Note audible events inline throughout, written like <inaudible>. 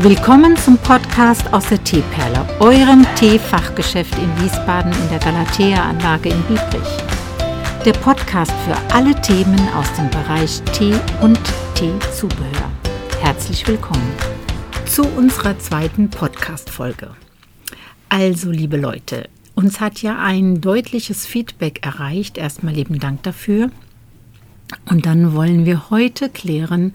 Willkommen zum Podcast aus der Teeperle, eurem Teefachgeschäft in Wiesbaden in der Galatea-Anlage in Biebrich. Der Podcast für alle Themen aus dem Bereich Tee und Teezubehör. Herzlich willkommen zu unserer zweiten Podcast-Folge. Also, liebe Leute, uns hat ja ein deutliches Feedback erreicht. Erstmal lieben Dank dafür. Und dann wollen wir heute klären,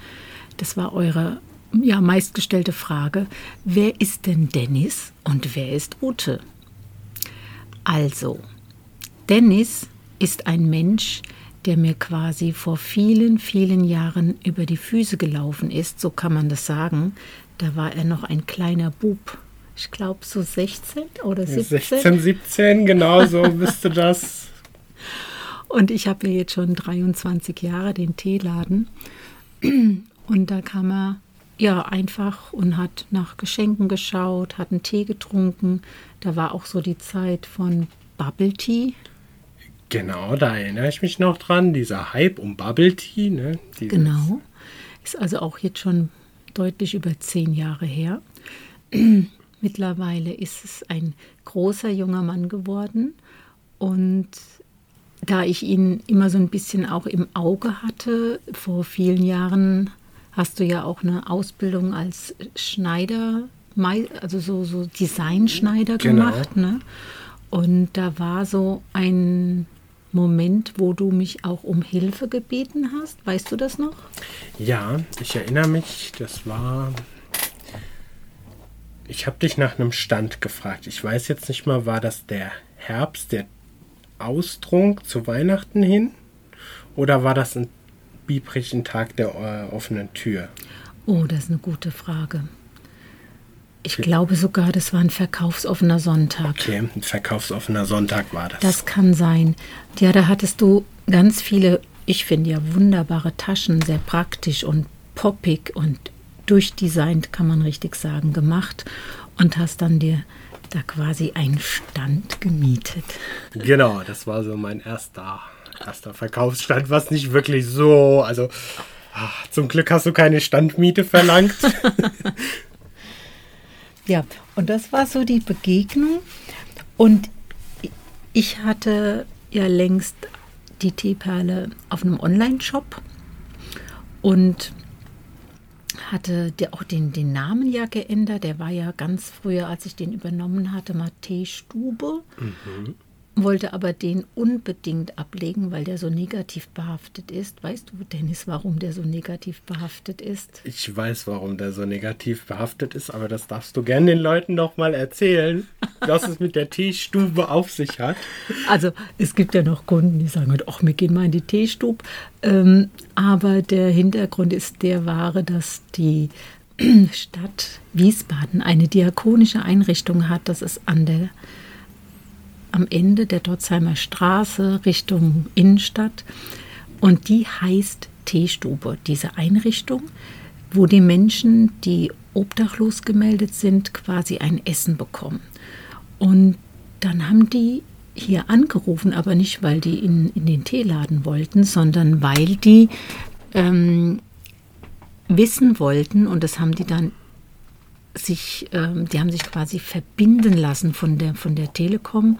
das war eure ja, meistgestellte Frage, wer ist denn Dennis und wer ist Ute? Also, Dennis ist ein Mensch, der mir quasi vor vielen, vielen Jahren über die Füße gelaufen ist, so kann man das sagen. Da war er noch ein kleiner Bub. Ich glaube so 16 oder 17. 16, 17, genau so <laughs> müsste das. Und ich habe ja jetzt schon 23 Jahre den Teeladen. Und da kam er ja einfach und hat nach Geschenken geschaut, hat einen Tee getrunken. Da war auch so die Zeit von Bubble Tea. Genau, da erinnere ich mich noch dran, dieser Hype um Bubble Tea. Ne? Genau, ist also auch jetzt schon deutlich über zehn Jahre her. <clears throat> Mittlerweile ist es ein großer junger Mann geworden und da ich ihn immer so ein bisschen auch im Auge hatte, vor vielen Jahren hast du ja auch eine Ausbildung als Schneider, also so, so Designschneider genau. gemacht. Ne? Und da war so ein Moment, wo du mich auch um Hilfe gebeten hast. Weißt du das noch? Ja, ich erinnere mich, das war. Ich habe dich nach einem Stand gefragt. Ich weiß jetzt nicht mal, war das der Herbst, der Austrunk zu Weihnachten hin? Oder war das ein biebrigen Tag der äh, offenen Tür? Oh, das ist eine gute Frage. Ich glaube sogar, das war ein verkaufsoffener Sonntag. Okay, ein verkaufsoffener Sonntag war das. Das kann sein. Ja, da hattest du ganz viele, ich finde ja wunderbare Taschen, sehr praktisch und poppig und durchdesignt, kann man richtig sagen, gemacht und hast dann dir da quasi einen Stand gemietet. Genau, das war so mein erster erster Verkaufsstand, was nicht wirklich so, also ach, zum Glück hast du keine Standmiete verlangt. <laughs> ja, und das war so die Begegnung. Und ich hatte ja längst die Teeperle auf einem Online-Shop und hatte der auch den, den Namen ja geändert. Der war ja ganz früher, als ich den übernommen hatte, mal Teestube. Mhm wollte aber den unbedingt ablegen, weil der so negativ behaftet ist. Weißt du, Dennis, warum der so negativ behaftet ist? Ich weiß, warum der so negativ behaftet ist, aber das darfst du gerne den Leuten noch mal erzählen, <laughs> was es mit der Teestube auf sich hat. Also es gibt ja noch Kunden, die sagen, ach, wir gehen mal in die Teestube. Ähm, aber der Hintergrund ist der wahre, dass die <clears throat> Stadt Wiesbaden eine diakonische Einrichtung hat. Das ist an der am Ende der Dotzheimer Straße Richtung Innenstadt. Und die heißt Teestube, diese Einrichtung, wo die Menschen, die obdachlos gemeldet sind, quasi ein Essen bekommen. Und dann haben die hier angerufen, aber nicht, weil die in, in den Teeladen wollten, sondern weil die ähm, wissen wollten, und das haben die dann sich, ähm, die haben sich quasi verbinden lassen von der, von der Telekom,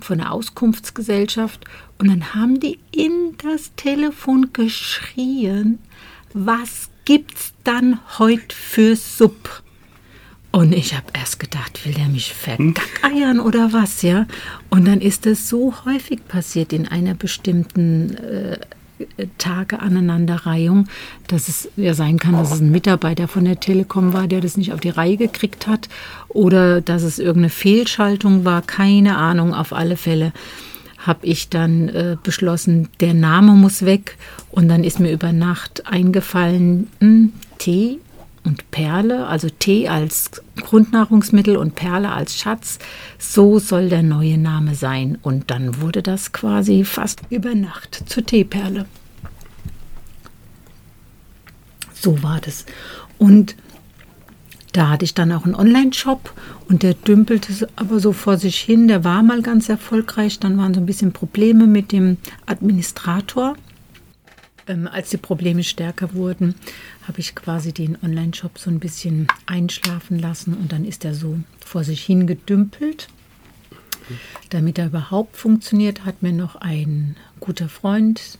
von der Auskunftsgesellschaft. Und dann haben die in das Telefon geschrien, was gibt's dann heute für Supp? Und ich habe erst gedacht, will der mich vergackeiern oder was, ja? Und dann ist das so häufig passiert in einer bestimmten äh, Tage Aneinanderreihung, dass es ja sein kann, dass es ein Mitarbeiter von der Telekom war, der das nicht auf die Reihe gekriegt hat oder dass es irgendeine Fehlschaltung war, keine Ahnung, auf alle Fälle habe ich dann äh, beschlossen, der Name muss weg. Und dann ist mir über Nacht eingefallen, hm, T und Perle, also Tee als Grundnahrungsmittel und Perle als Schatz, so soll der neue Name sein. Und dann wurde das quasi fast über Nacht zur Teeperle. So war das. Und da hatte ich dann auch einen Online-Shop und der dümpelte aber so vor sich hin. Der war mal ganz erfolgreich. Dann waren so ein bisschen Probleme mit dem Administrator. Ähm, als die Probleme stärker wurden, habe ich quasi den Online-Shop so ein bisschen einschlafen lassen und dann ist er so vor sich hingedümpelt. Damit er überhaupt funktioniert, hat mir noch ein guter Freund,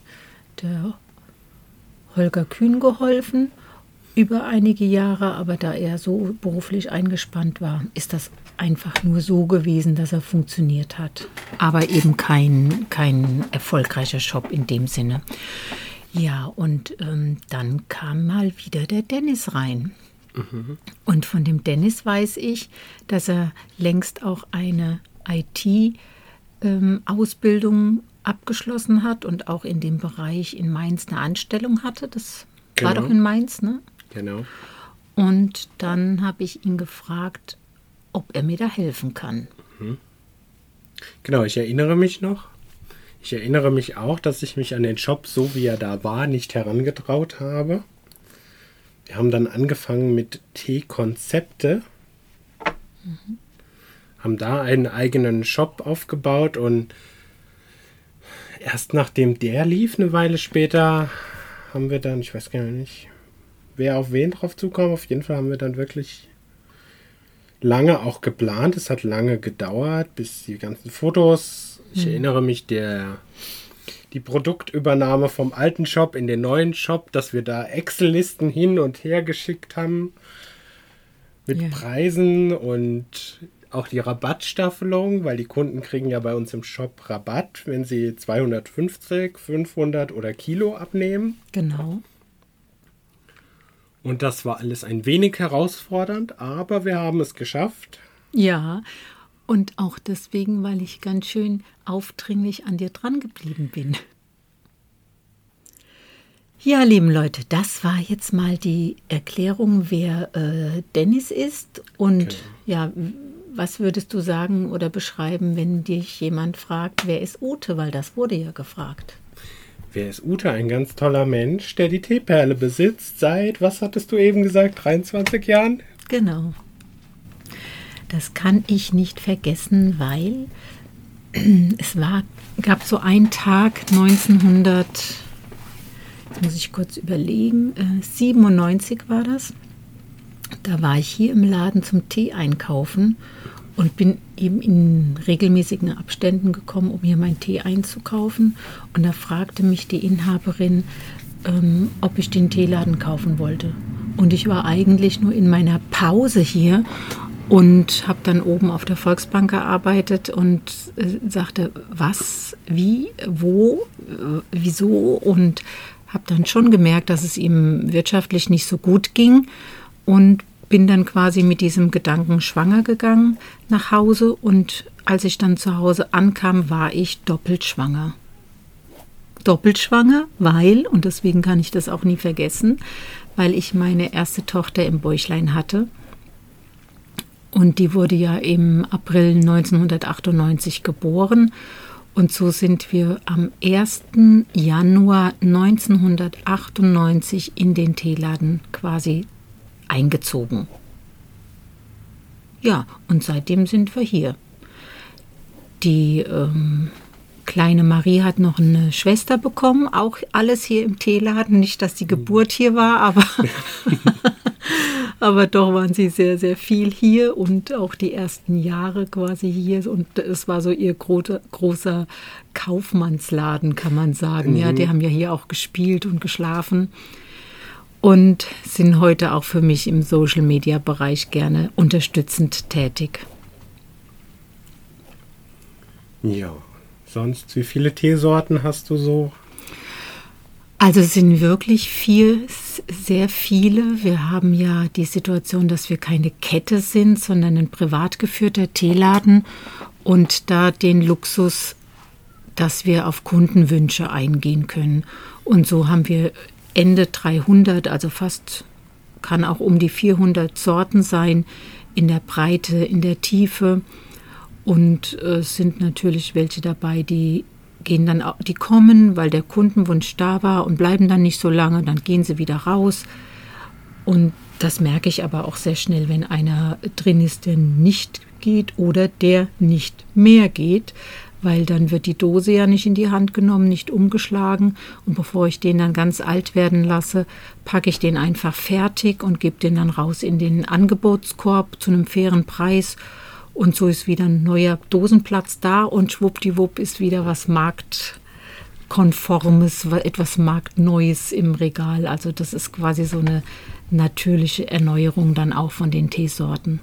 der Holger Kühn, geholfen über einige Jahre, aber da er so beruflich eingespannt war, ist das einfach nur so gewesen, dass er funktioniert hat. Aber eben kein, kein erfolgreicher Shop in dem Sinne. Ja, und ähm, dann kam mal wieder der Dennis rein. Mhm. Und von dem Dennis weiß ich, dass er längst auch eine IT-Ausbildung ähm, abgeschlossen hat und auch in dem Bereich in Mainz eine Anstellung hatte. Das genau. war doch in Mainz, ne? Genau. Und dann habe ich ihn gefragt, ob er mir da helfen kann. Mhm. Genau, ich erinnere mich noch. Ich erinnere mich auch, dass ich mich an den Shop, so wie er da war, nicht herangetraut habe. Wir haben dann angefangen mit T-Konzepte. Mhm. Haben da einen eigenen Shop aufgebaut und erst nachdem der lief, eine Weile später, haben wir dann, ich weiß gar nicht, wer auf wen drauf zukam. Auf jeden Fall haben wir dann wirklich lange auch geplant. Es hat lange gedauert, bis die ganzen Fotos. Ich mhm. erinnere mich, der die Produktübernahme vom alten Shop in den neuen Shop, dass wir da Excel-Listen hin und her geschickt haben mit ja. Preisen und auch die Rabattstaffelung, weil die Kunden kriegen ja bei uns im Shop Rabatt, wenn sie 250, 500 oder Kilo abnehmen. Genau. Und das war alles ein wenig herausfordernd, aber wir haben es geschafft. Ja, und auch deswegen, weil ich ganz schön aufdringlich an dir dran geblieben bin. Ja, lieben Leute, das war jetzt mal die Erklärung, wer äh, Dennis ist. Und okay. ja, was würdest du sagen oder beschreiben, wenn dich jemand fragt, wer ist Ute? Weil das wurde ja gefragt. Wer ist Ute? Ein ganz toller Mensch, der die Teeperle besitzt seit, was hattest du eben gesagt, 23 Jahren? Genau. Das kann ich nicht vergessen, weil <clears throat> es war, gab so einen Tag 1900, jetzt muss ich kurz überlegen, äh, 97 war das. Da war ich hier im Laden zum Tee einkaufen und bin eben in regelmäßigen Abständen gekommen, um hier meinen Tee einzukaufen. Und da fragte mich die Inhaberin, ähm, ob ich den Teeladen kaufen wollte. Und ich war eigentlich nur in meiner Pause hier und habe dann oben auf der Volksbank gearbeitet und äh, sagte, was, wie, wo, äh, wieso und habe dann schon gemerkt, dass es ihm wirtschaftlich nicht so gut ging und bin dann quasi mit diesem Gedanken schwanger gegangen nach Hause und als ich dann zu Hause ankam, war ich doppelt schwanger. Doppelt schwanger, weil, und deswegen kann ich das auch nie vergessen, weil ich meine erste Tochter im Bäuchlein hatte. Und die wurde ja im April 1998 geboren. Und so sind wir am 1. Januar 1998 in den Teeladen quasi eingezogen. Ja, und seitdem sind wir hier. Die ähm, kleine Marie hat noch eine Schwester bekommen, auch alles hier im Teeladen. Nicht, dass die Geburt hier war, aber, <laughs> aber doch waren sie sehr, sehr viel hier und auch die ersten Jahre quasi hier. Und es war so ihr gro großer Kaufmannsladen, kann man sagen. Mhm. Ja, die haben ja hier auch gespielt und geschlafen und sind heute auch für mich im Social-Media-Bereich gerne unterstützend tätig. Ja, sonst, wie viele Teesorten hast du so? Also es sind wirklich viel, sehr viele. Wir haben ja die Situation, dass wir keine Kette sind, sondern ein privat geführter Teeladen und da den Luxus, dass wir auf Kundenwünsche eingehen können. Und so haben wir Ende 300, also fast kann auch um die 400 Sorten sein, in der Breite, in der Tiefe. Und es äh, sind natürlich welche dabei, die gehen dann, die kommen, weil der Kundenwunsch da war und bleiben dann nicht so lange, dann gehen sie wieder raus. Und das merke ich aber auch sehr schnell, wenn einer drin ist, der nicht geht oder der nicht mehr geht, weil dann wird die Dose ja nicht in die Hand genommen, nicht umgeschlagen. Und bevor ich den dann ganz alt werden lasse, packe ich den einfach fertig und gebe den dann raus in den Angebotskorb zu einem fairen Preis. Und so ist wieder ein neuer Dosenplatz da und schwuppdiwupp ist wieder was marktkonformes, etwas marktneues im Regal. Also das ist quasi so eine natürliche Erneuerung dann auch von den Teesorten.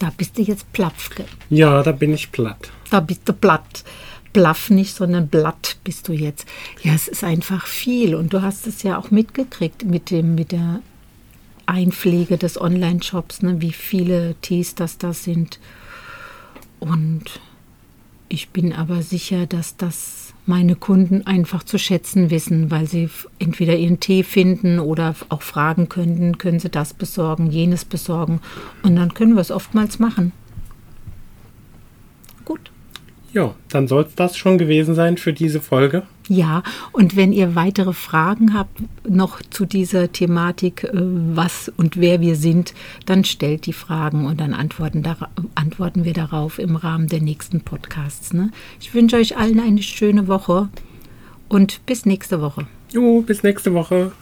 Da bist du jetzt Plapfke. Ja, da bin ich platt. Da bist du platt. Blaff nicht, sondern Blatt bist du jetzt. Ja, es ist einfach viel. Und du hast es ja auch mitgekriegt mit, dem, mit der Einpflege des Online-Shops, ne, wie viele Tees das da sind. Und ich bin aber sicher, dass das meine Kunden einfach zu schätzen wissen, weil sie entweder ihren Tee finden oder auch fragen könnten, können sie das besorgen, jenes besorgen. Und dann können wir es oftmals machen. Gut. Ja, dann soll es das schon gewesen sein für diese Folge. Ja, und wenn ihr weitere Fragen habt noch zu dieser Thematik, äh, was und wer wir sind, dann stellt die Fragen und dann antworten, antworten wir darauf im Rahmen der nächsten Podcasts. Ne? Ich wünsche euch allen eine schöne Woche und bis nächste Woche. Jo, bis nächste Woche.